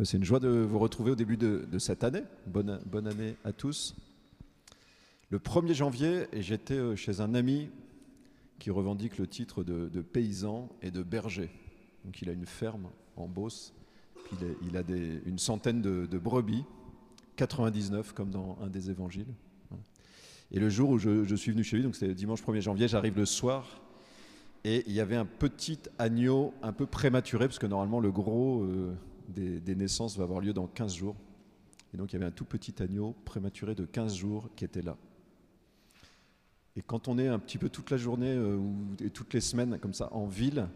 Euh, c'est une joie de vous retrouver au début de, cette année. Bonne, année à tous. Le 1er janvier, j'étais euh, chez un ami qui revendique le titre de, paysan et de berger. Donc il a une ferme en Beauce, il, a une centaine de, brebis, 99 comme dans un des évangiles. Et le jour où je, suis venu chez lui, donc c'était dimanche 1er janvier, j'arrive le soir, et il y avait un petit agneau un peu prématuré, parce que normalement le gros... Euh, des, naissances va avoir lieu dans 15 jours. Et donc il y avait un tout petit agneau prématuré de 15 jours qui était là. Et quand on est un petit peu toute la journée euh, et toutes les semaines comme ça en ville,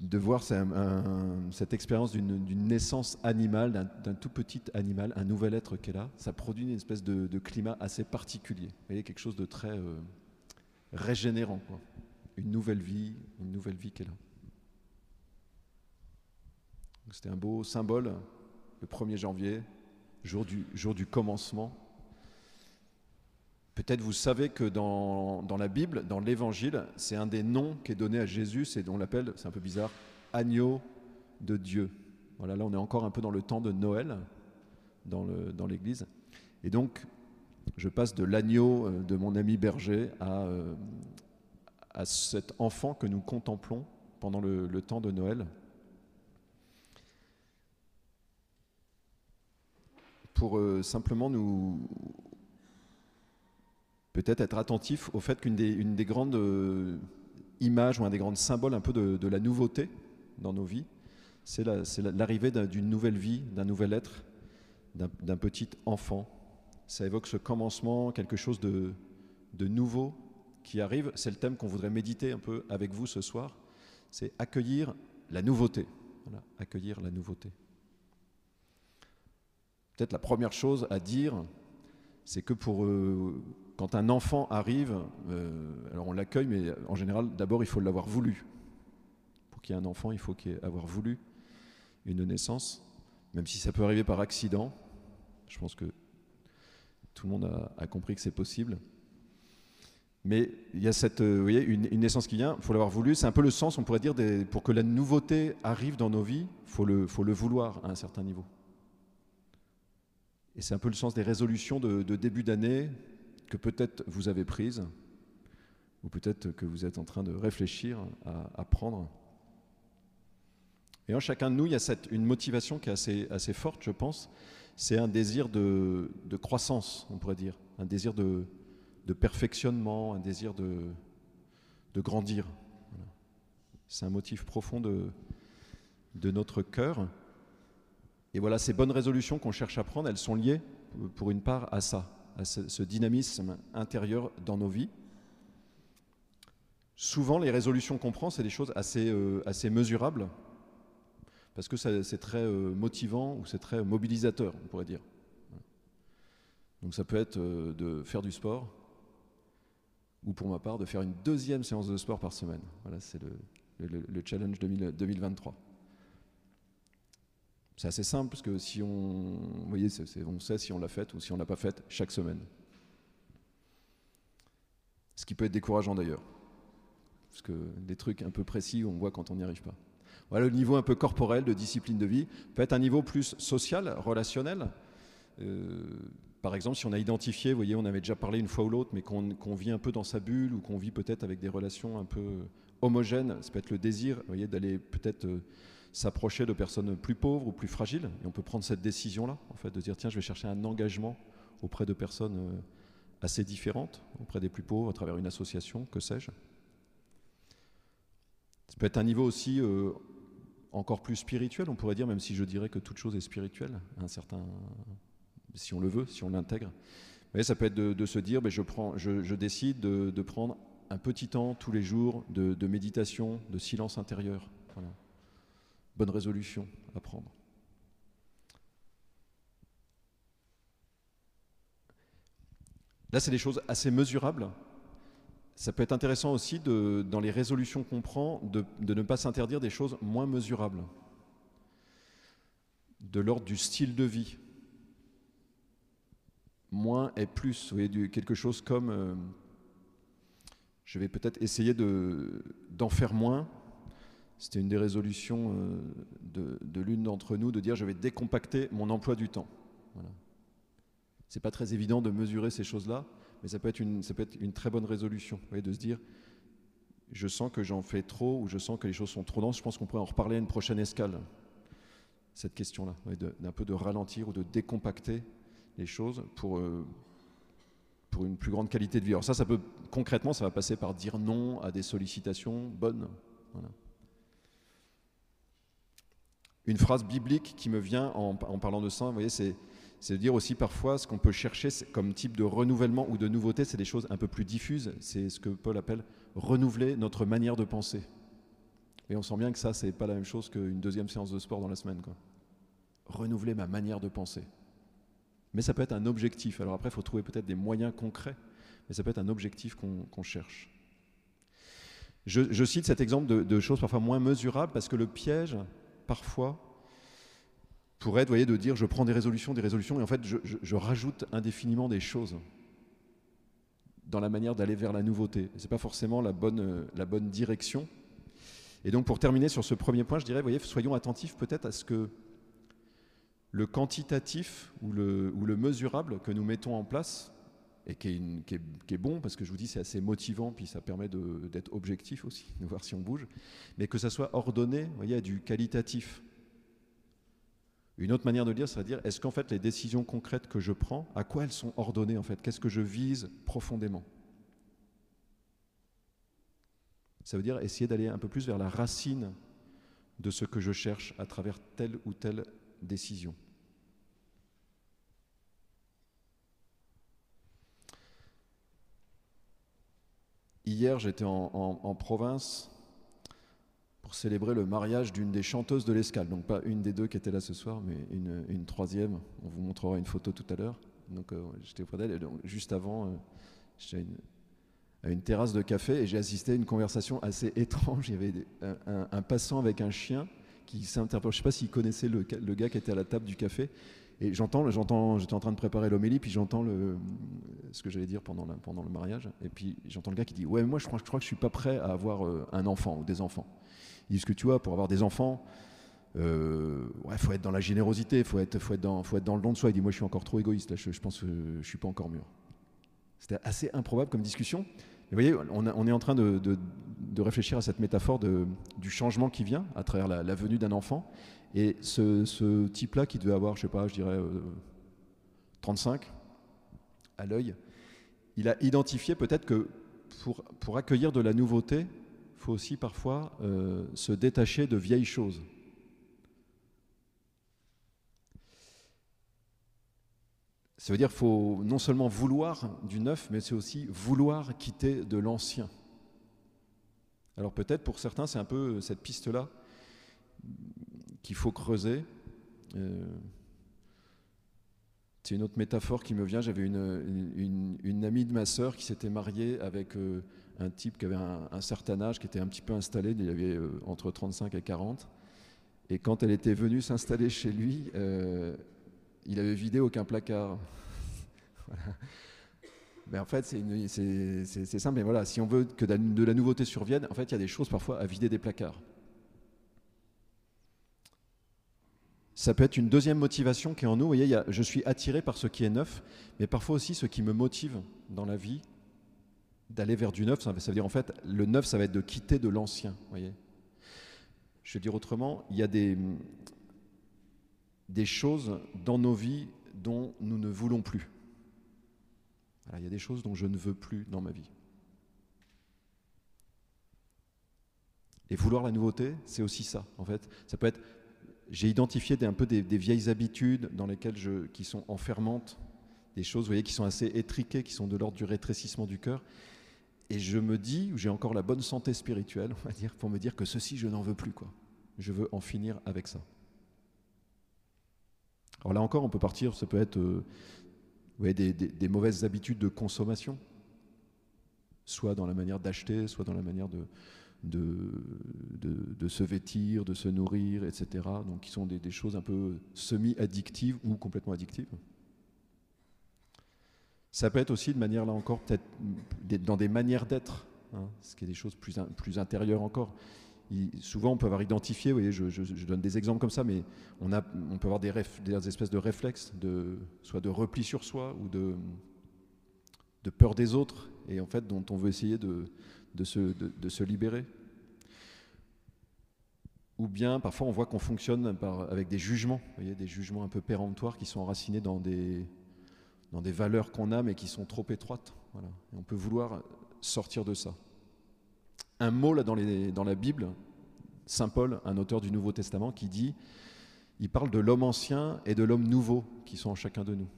de voir cette expérience d'une naissance animale, d'un tout petit animal, un nouvel être qui est là, ça produit une espèce de, climat assez particulier. Vous voyez, quelque chose de très euh, régénérant, quoi. Une nouvelle vie, une nouvelle vie qui est là. C'était un beau symbole, le 1er janvier, jour du, commencement. Peut-être vous savez que dans, la Bible, dans l'Évangile, c'est un des noms qui est donné à Jésus, c'est on l'appelle, c'est un peu bizarre, agneau de Dieu. Voilà, là on est encore un peu dans le temps de Noël dans l'Église. Et donc, je passe de l'agneau euh, de mon ami berger euh, à cet enfant que nous contemplons pendant le temps de Noël. Pour euh, simplement nous peut-être être attentif au fait qu'une des, grandes euh, images ou un des grands symboles un peu de, la nouveauté dans nos vies, c'est l'arrivée d'une nouvelle vie, d'un nouvel être, d'un petit enfant. Ça évoque ce commencement, quelque chose de, nouveau qui arrive. C'est le thème qu'on voudrait méditer un peu avec vous ce soir. C'est accueillir la nouveauté. Accueillir la nouveauté. Peut-être la première chose à dire, c'est que pour euh, quand un enfant arrive, euh, alors on l'accueille, mais en général, d'abord, il faut l'avoir voulu. Pour qu'il y ait un enfant, il faut qu'il avoir voulu une naissance, même si ça peut arriver par accident. Je pense que tout le monde a, compris que c'est possible. Mais il y a cette, euh, voyez, une, naissance qui vient, il faut l'avoir voulu. C'est un peu le sens, on pourrait dire, pour que la nouveauté arrive dans nos vies, il faut le vouloir à un certain niveau. Et c'est un peu le sens des résolutions de, début d'année que peut-être vous avez prises, ou peut-être que vous êtes en train de réfléchir à, prendre. Et en chacun de nous, il y a cette, une motivation qui est assez, assez forte, je pense. C'est un désir de, croissance, on pourrait dire, un désir de, perfectionnement, un désir de, grandir. C'est un motif profond de, de notre cœur. Et voilà, ces bonnes résolutions qu'on cherche à prendre, elles sont liées pour une part à ça, à ce, dynamisme intérieur dans nos vies. Souvent, les résolutions qu'on prend, c'est des choses assez, euh, mesurables, parce que c'est très euh, motivant ou c'est très mobilisateur, on pourrait dire. Donc ça peut être euh, de faire du sport, ou pour ma part, de faire une deuxième séance de sport par semaine. Voilà, c'est le, challenge 2023. C'est assez simple parce que si on, vous voyez, on sait si on l'a faite ou si on l'a pas faite chaque semaine. Ce qui peut être décourageant d'ailleurs, parce que des trucs un peu précis, on voit quand on n'y arrive pas. Voilà le niveau un peu corporel de discipline de vie peut être un niveau plus social, relationnel. Euh, par exemple, si on a identifié, vous voyez, on avait déjà parlé une fois ou l'autre, mais qu'on vit un peu dans sa bulle ou qu'on vit peut-être avec des relations un peu homogènes, ça peut être le désir, vous voyez, d'aller peut-être euh, s'approcher de personnes plus pauvres ou plus fragiles. Et on peut prendre cette décision-là, en fait, de dire tiens, je vais chercher un engagement auprès de personnes euh, assez différentes, auprès des plus pauvres, à travers une association, que sais-je. Ça peut être un niveau aussi euh, encore plus spirituel, on pourrait dire, même si je dirais que toute chose est spirituelle, un certain, si on le veut, si on l'intègre. Mais ça peut être de, se dire, ben, je, prends, je, décide de, prendre un petit temps tous les jours de, de méditation, de silence intérieur. Voilà bonne résolution à prendre. Là, c'est des choses assez mesurables. Ça peut être intéressant aussi, de, dans les résolutions qu'on prend, de, ne pas s'interdire des choses moins mesurables, de l'ordre du style de vie. Moins est plus. Vous voyez, quelque chose comme euh, je vais peut-être essayer d'en faire moins, C'était une des résolutions de, de l'une d'entre nous de dire je vais décompacter mon emploi du temps. Voilà. C'est pas très évident de mesurer ces choses-là, mais ça peut être une, très bonne résolution, de se dire je sens que j'en fais trop ou je sens que les choses sont trop denses. Je pense qu'on pourrait en reparler à une prochaine escale, cette question-là, d'un peu de ralentir ou de décompacter les choses pour, euh, pour une plus grande qualité de vie. Alors ça, ça peut concrètement, ça va passer par dire non à des sollicitations bonnes. Une phrase biblique qui me vient en, parlant de ça, vous voyez, c'est c'est dire aussi parfois ce qu'on peut chercher comme type de renouvellement ou de nouveauté, c'est des choses un peu plus diffuses. C'est ce que Paul appelle renouveler notre manière de penser. Et on sent bien que ça, c'est pas la même chose qu'une deuxième séance de sport dans la semaine. Renouveler ma manière de penser. Mais ça peut être un objectif. Alors après, il faut trouver peut-être des moyens concrets, mais ça peut être un objectif qu'on cherche. Je, cite cet exemple de choses parfois moins mesurables parce que le piège, parfois, pourrait être, voyez, de dire je prends des résolutions, des résolutions, et en fait je, rajoute indéfiniment des choses dans la manière d'aller vers la nouveauté. Ce n'est pas forcément la bonne, euh, la bonne direction. Et donc pour terminer sur ce premier point, je dirais, voyez, soyons attentifs peut-être à ce que le quantitatif ou le, ou le mesurable que nous mettons en place, et qui est, bon, parce que je vous dis c'est assez motivant, puis ça permet d'être objectif aussi, de voir si on bouge, mais que ça soit ordonné voyez, à du qualitatif. Une autre manière de le dire, c'est à dire, est-ce qu'en fait les décisions concrètes que je prends, à quoi elles sont ordonnées en fait? Qu'est-ce que je vise profondément? Ça veut dire essayer d'aller un peu plus vers la racine de ce que je cherche à travers telle ou telle décision. Hier, j'étais en, province pour célébrer le mariage d'une des chanteuses de l'escale. Donc pas une des deux qui était là ce soir, mais une, troisième. On vous montrera une photo tout à l'heure. Donc euh, j'étais auprès d'elle. Juste avant, euh, j'étais à une terrasse de café et j'ai assisté à une conversation assez étrange. Il y avait un, passant avec un chien qui s'interpelle. Je ne sais pas s'il connaissait le, gars qui était à la table du café. Et j'entends, j'étais en train de préparer l'homélie, puis j'entends le, ce que j'allais dire pendant, le mariage. Et puis j'entends le gars qui dit Ouais, moi je crois, je que je suis pas prêt à avoir euh, un enfant ou des enfants. Ils disent que tu vois, pour avoir des enfants, il euh, ouais, faut être dans la générosité, il faut être, faut, être dans, faut être dans le don de soi. Il dit, moi je suis encore trop égoïste, là, je, pense que je suis pas encore mûr. C'était assez improbable comme discussion. Vous voyez, on, est en train de, réfléchir à cette métaphore du changement qui vient à travers la, venue d'un enfant. Et ce, type-là, qui devait avoir, je sais pas, je dirais 35 euh, à l'œil, il a identifié peut-être que pour, accueillir de la nouveauté, faut aussi parfois euh, se détacher de vieilles choses. Ça veut dire qu'il faut non seulement vouloir du neuf, mais c'est aussi vouloir quitter de l'ancien. Alors peut-être pour certains, c'est un peu cette piste-là qu'il faut creuser. Euh, c'est une autre métaphore qui me vient. J'avais une, une, amie de ma sœur qui s'était mariée avec euh, un type qui avait un, certain âge, qui était un petit peu installé, il avait euh, entre 35 et 40. Et quand elle était venue s'installer chez lui, euh, il avait vidé aucun placard. Mais en fait, c'est simple. Voilà, si on veut que de la nouveauté survienne, en fait, il y a des choses parfois à vider des placards. Ça peut être une deuxième motivation qui est en nous. Vous voyez, je suis attiré par ce qui est neuf, mais parfois aussi ce qui me motive dans la vie, d'aller vers du neuf, ça veut dire en fait, le neuf, ça va être de quitter de l'ancien. Voyez Je vais dire autrement, il y a des, des choses dans nos vies dont nous ne voulons plus. il y a des choses dont je ne veux plus dans ma vie. Et vouloir la nouveauté, c'est aussi ça. En fait, ça peut être. J'ai identifié un peu des, vieilles habitudes dans lesquelles je, qui sont enfermantes, des choses, vous voyez, qui sont assez étriquées, qui sont de l'ordre du rétrécissement du cœur. Et je me dis, j'ai encore la bonne santé spirituelle, on va dire, pour me dire que ceci, je n'en veux plus. Quoi. Je veux en finir avec ça. Alors là encore, on peut partir, ça peut être euh, des, mauvaises habitudes de consommation, soit dans la manière d'acheter, soit dans la manière de, se vêtir, de se nourrir, etc. Donc qui sont des, choses un peu semi-addictives ou complètement addictives. Ça peut être aussi de manière, là encore, peut-être dans des manières d'être, hein, ce qui est des choses plus intérieures encore. Souvent, on peut avoir identifié, vous voyez, je, donne des exemples comme ça, mais on, peut avoir des, espèces de réflexes, soit de repli sur soi ou de, peur des autres, et en fait, dont on veut essayer de, se, libérer. Ou bien, parfois, on voit qu'on fonctionne avec des jugements, des jugements un peu péremptoires qui sont enracinés dans des, valeurs qu'on a, mais qui sont trop étroites. On peut vouloir sortir de ça un mot là dans, la Bible, Saint Paul, un auteur du Nouveau Testament, qui dit, il parle de l'homme ancien et de l'homme nouveau qui sont en chacun de nous.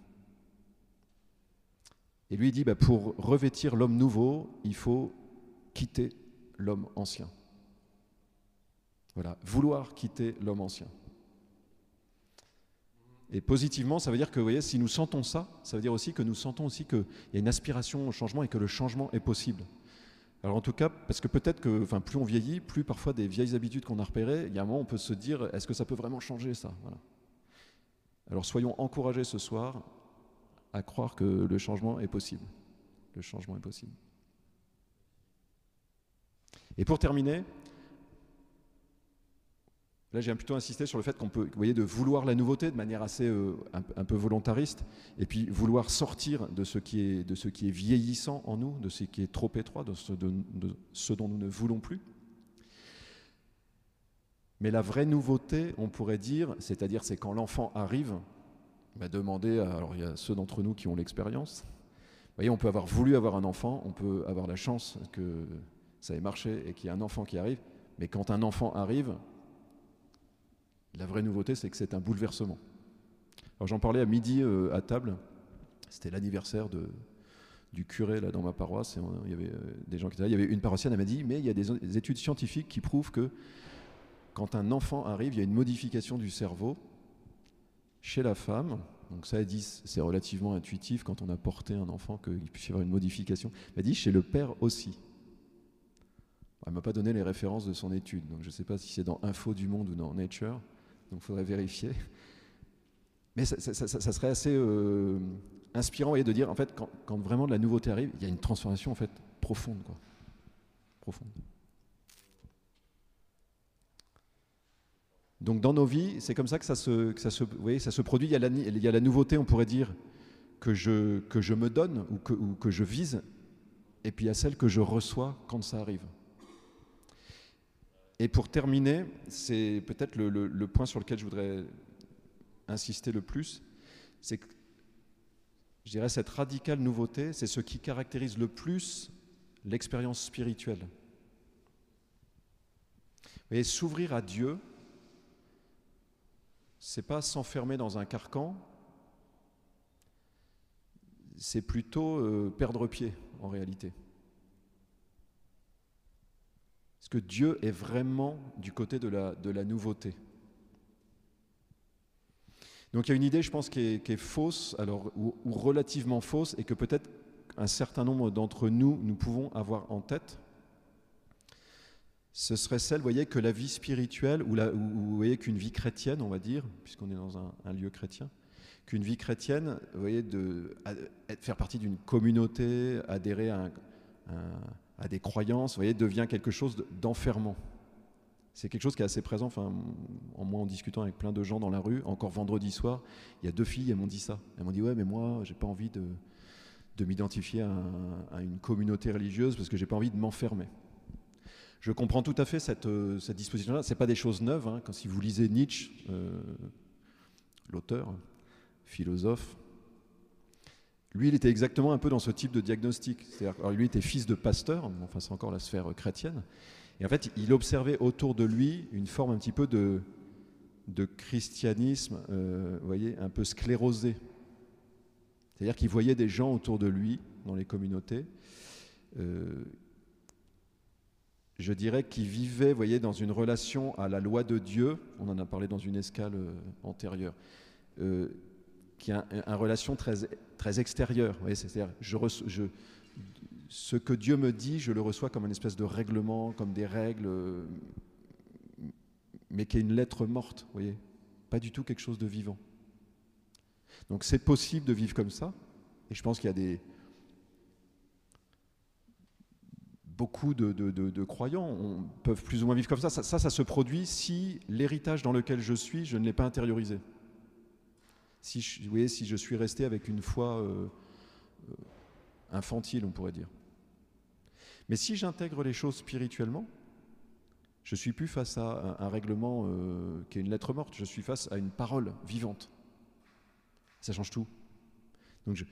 Et lui dit, bah, pour revêtir l'homme nouveau, il faut quitter l'homme ancien. Voilà, vouloir quitter l'homme ancien. Et positivement, ça veut dire que, vous voyez, si nous sentons ça, ça veut dire aussi que nous sentons aussi qu'il y a une aspiration au changement et que le changement est possible. Alors en tout cas, parce que peut-être que enfin, plus on vieillit, plus parfois des vieilles habitudes qu'on a repérées, il y a un moment on peut se dire, est-ce que ça peut vraiment changer ça? Alors soyons encouragés ce soir à croire que le changement est possible. Le changement est possible. Et pour terminer, Là, j'ai plutôt insisté sur le fait qu'on peut, vous voyez, de vouloir la nouveauté de manière assez euh, un, peu volontariste, et puis vouloir sortir de ce qui est, de ce qui est vieillissant en nous, de ce qui est trop étroit, de ce, dont nous ne voulons plus. Mais la vraie nouveauté, on pourrait dire, c'est-à-dire, c'est quand l'enfant arrive, bah demander, alors il y a ceux d'entre nous qui ont l'expérience. Vous voyez, on peut avoir voulu avoir un enfant, on peut avoir la chance que ça ait marché et qu'il y ait un enfant qui arrive, mais quand un enfant arrive, la vraie nouveauté, c'est que c'est un bouleversement. Alors j'en parlais à midi euh, à table, c'était l'anniversaire du curé là dans ma paroisse, il y avait euh, des gens qui étaient là, il y avait une paroissienne, elle m'a dit, mais il y a des, études scientifiques qui prouvent que quand un enfant arrive, il y a une modification du cerveau chez la femme, donc ça, elle dit, c'est relativement intuitif quand on a porté un enfant qu'il puisse y avoir une modification. Elle dit, chez le père aussi. Elle m'a pas donné les références de son étude, donc je ne sais pas si c'est dans Info du Monde ou dans Nature donc il faudrait vérifier. Mais ça, serait assez euh, inspirant de dire, en fait, quand, vraiment de la nouveauté arrive, il y a une transformation en fait profonde. Quoi. Profonde. Donc dans nos vies, c'est comme ça que ça se, ça se, ça se produit. Il y, a la, il y, a la, nouveauté, on pourrait dire, que je, que je me donne ou que, ou que je vise, et puis il y a celle que je reçois quand ça arrive. Et pour terminer, c'est peut-être le, point sur lequel je voudrais insister le plus, c'est que je dirais cette radicale nouveauté, c'est ce qui caractérise le plus l'expérience spirituelle. Et s'ouvrir à Dieu, c'est pas s'enfermer dans un carcan, c'est plutôt euh, perdre pied en réalité. Est-ce que Dieu est vraiment du côté de la, de la nouveauté Donc il y a une idée, je pense, qui est, fausse, alors, ou, relativement fausse, et que peut-être un certain nombre d'entre nous, nous pouvons avoir en tête. Ce serait celle, vous voyez, que la vie spirituelle, ou, la, vous voyez qu'une vie chrétienne, on va dire, puisqu'on est dans un, lieu chrétien, qu'une vie chrétienne, vous voyez, de, faire partie d'une communauté, adhérer à un à des croyances, vous voyez, devient quelque chose d'enfermant. C'est quelque chose qui est assez présent, enfin, en moi en discutant avec plein de gens dans la rue, encore vendredi soir, il y a deux filles, elles m'ont dit ça. Elles m'ont dit, ouais, mais moi, j'ai pas envie de, de m'identifier à, une communauté religieuse parce que j'ai pas envie de m'enfermer. Je comprends tout à fait cette, cette disposition-là. C'est pas des choses neuves. Hein. Quand si vous lisez Nietzsche, euh, l'auteur, philosophe, lui, il était exactement un peu dans ce type de diagnostic. C'est-à-dire, lui était fils de pasteur, enfin c'est encore la sphère chrétienne, et en fait, il observait autour de lui une forme un petit peu de, de christianisme, euh, voyez, un peu sclérosé. C'est-à-dire qu'il voyait des gens autour de lui, dans les communautés, euh, je dirais qui vivaient, voyez, dans une relation à la loi de Dieu, on en a parlé dans une escale euh, antérieure, qui a une relation très, très extérieure. C'est-à-dire, ce que Dieu me dit, je le reçois comme une espèce de règlement, comme des règles, mais qui est une lettre morte, voyez Pas du tout quelque chose de vivant. Donc c'est possible de vivre comme ça, et je pense qu'il y a des, beaucoup de, croyants peuvent plus ou moins vivre comme ça. ça. Ça, se produit si l'héritage dans lequel je suis, je ne l'ai pas intériorisé. Si je, vous voyez, si je suis resté avec une foi euh, euh, infantile, on pourrait dire. Mais si j'intègre les choses spirituellement, je suis plus face à un, règlement euh, qui est une lettre morte, je suis face à une parole vivante. Ça change tout. Donc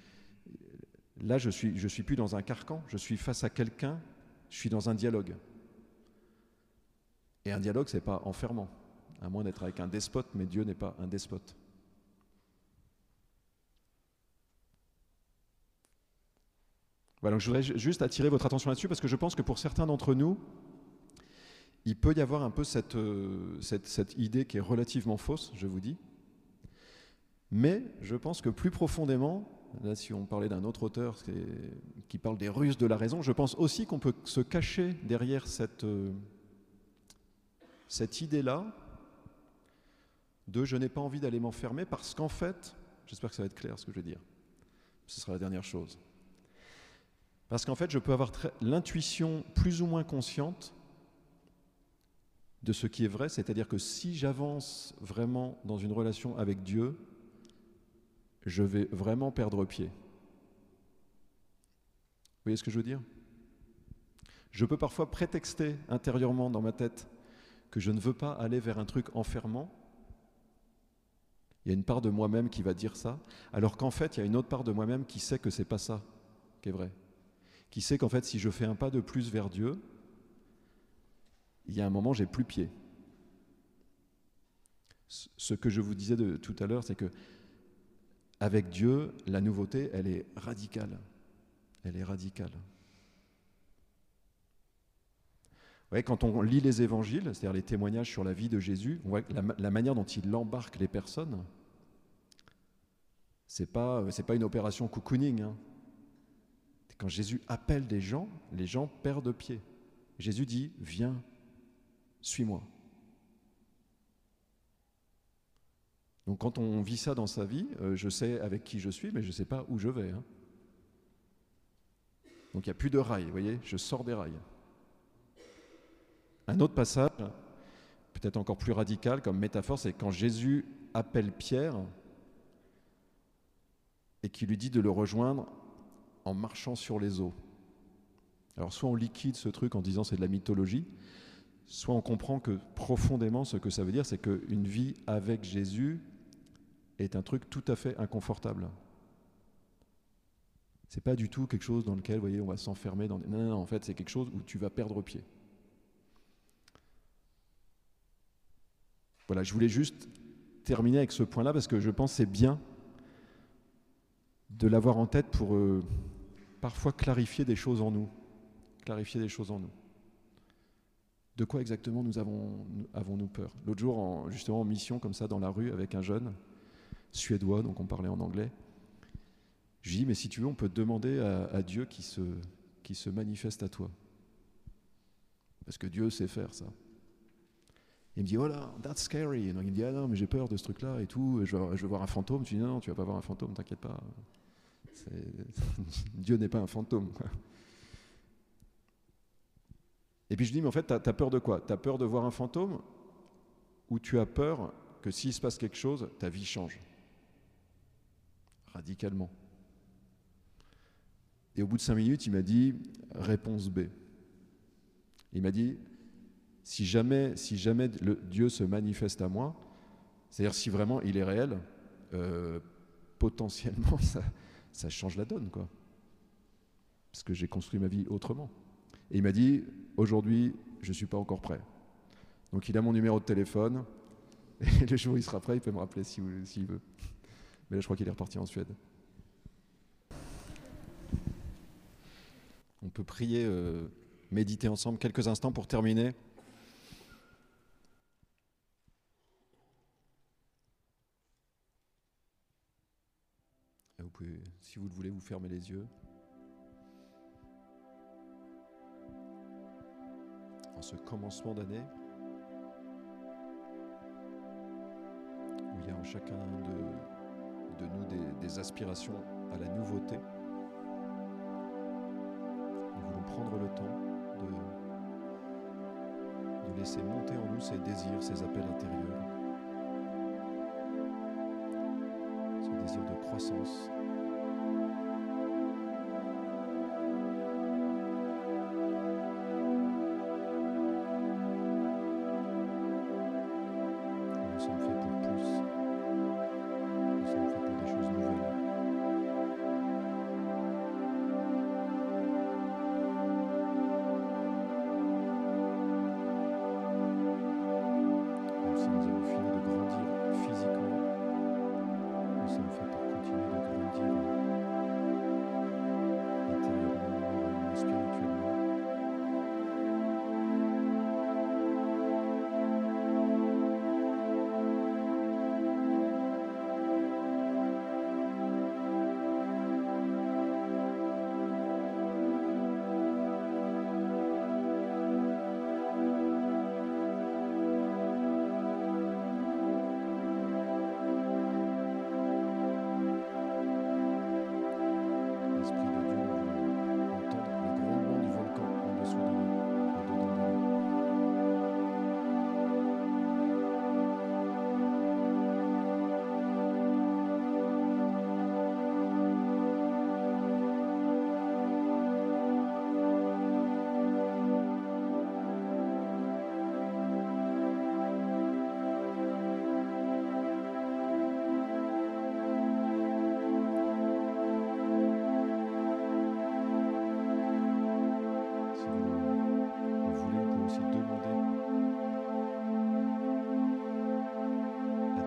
là, je suis, je suis plus dans un carcan, je suis face à quelqu'un, je suis dans un dialogue. Et un dialogue, c'est pas enfermant, à moins d'être avec un despote, mais Dieu n'est pas un despote. Donc je voudrais juste attirer votre attention là-dessus parce que je pense que pour certains d'entre nous, il peut y avoir un peu euh, cette, cette, idée qui est relativement fausse, je vous dis. Mais je pense que plus profondément, là si on parlait d'un autre auteur qui parle des ruses de la raison, je pense aussi qu'on peut se cacher derrière cette, euh, cette idée-là de je n'ai pas envie d'aller m'enfermer parce qu'en fait, j'espère que ça va être clair ce que je vais dire, ce sera la dernière chose. Parce qu'en fait, je peux avoir l'intuition plus ou moins consciente de ce qui est vrai, c'est-à-dire que si j'avance vraiment dans une relation avec Dieu, je vais vraiment perdre pied. Vous voyez ce que je veux dire? Je peux parfois prétexter intérieurement dans ma tête que je ne veux pas aller vers un truc enfermant. Il y a une part de moi-même qui va dire ça, alors qu'en fait, il y a une autre part de moi-même qui sait que c'est pas ça qui est vrai qui sait qu'en fait, si je fais un pas de plus vers Dieu, il y a un moment, j'ai plus pied. Ce que je vous disais de, tout à l'heure, c'est que avec Dieu, la nouveauté, elle est radicale. Elle est radicale. Vous quand on lit les évangiles, c'est-à-dire les témoignages sur la vie de Jésus, on voit la, la manière dont il embarque les personnes, c'est pas, pas une opération cocooning. Hein. Quand Jésus appelle des gens, les gens perdent pied. Jésus dit, viens, suis-moi. Donc quand on vit ça dans sa vie, euh, je sais avec qui je suis, mais je ne sais pas où je vais. Hein. Donc il n'y a plus de rails, vous voyez, je sors des rails. Un autre passage, peut-être encore plus radical comme métaphore, c'est quand Jésus appelle Pierre et qui lui dit de le rejoindre en marchant sur les eaux. Alors soit on liquide ce truc en disant c'est de la mythologie, soit on comprend que profondément ce que ça veut dire, c'est qu'une vie avec Jésus est un truc tout à fait inconfortable. C'est pas du tout quelque chose dans lequel, vous voyez, on va s'enfermer dans. Non, non, non, en fait, c'est quelque chose où tu vas perdre pied. Voilà, je voulais juste terminer avec ce point-là parce que je pense c'est bien de l'avoir en tête pour euh, parfois clarifier des choses en nous. Clarifier des choses en nous. De quoi exactement nous avons, avons-nous peur? L'autre jour, en, justement en mission comme ça dans la rue avec un jeune suédois, donc on parlait en anglais, je lui dis, mais si tu veux, on peut demander à, Dieu qui se, qui se manifeste à toi. Parce que Dieu sait faire ça. Il me dit, oh là, that's scary. il me dit, ah non, mais j'ai peur de ce truc-là et tout, je veux, je veux voir un fantôme. Tu dis, non, non, tu vas pas voir un fantôme, t'inquiète pas. Dieu n'est pas un fantôme. Et puis je dis, mais en fait, tu as, peur de quoi? Tu as peur de voir un fantôme ou tu as peur que s'il se passe quelque chose, ta vie change? Radicalement. Et au bout de cinq minutes, il m'a dit, réponse B. Il m'a dit, si jamais, si jamais le, Dieu se manifeste à moi, c'est-à-dire si vraiment il est réel, euh, potentiellement, ça, ça change la donne, quoi. Parce que j'ai construit ma vie autrement. Et il m'a dit, aujourd'hui, je ne suis pas encore prêt. Donc il a mon numéro de téléphone, et le jour où il sera prêt, il peut me rappeler s'il veut. Mais là, je crois qu'il est reparti en Suède. On peut prier, euh, méditer ensemble quelques instants pour terminer. Si vous le voulez, vous fermer les yeux. En ce commencement d'année, où il y a en chacun de, nous des, aspirations à la nouveauté, nous voulons prendre le temps de, de laisser monter en nous ces désirs, ces appels intérieurs, ce désir de croissance. Nous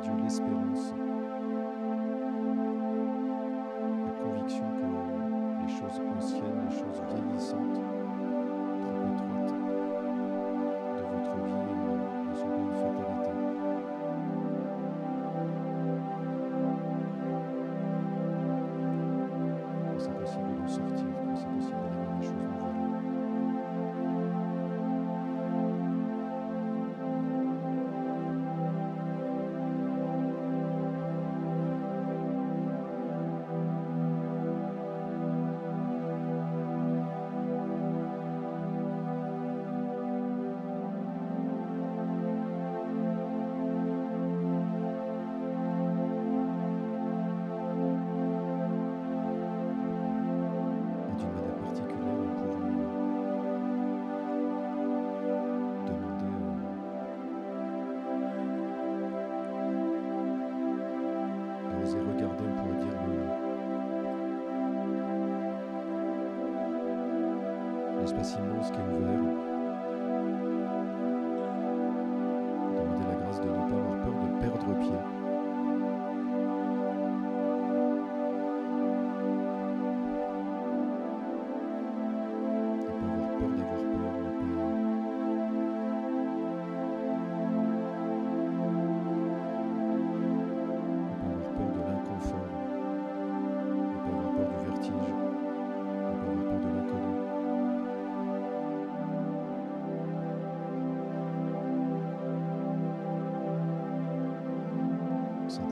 Dieu l'espérance,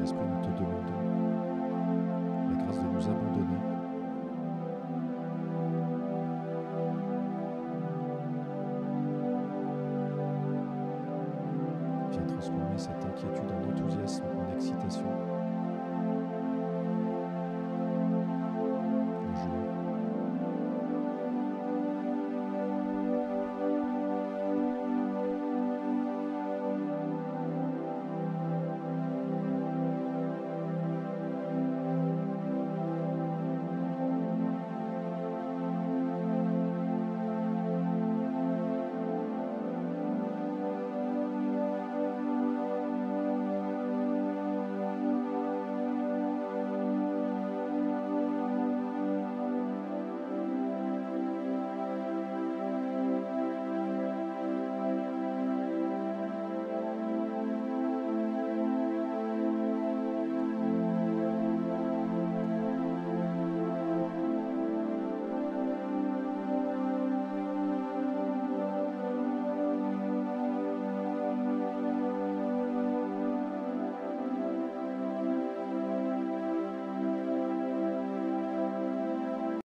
despedimos.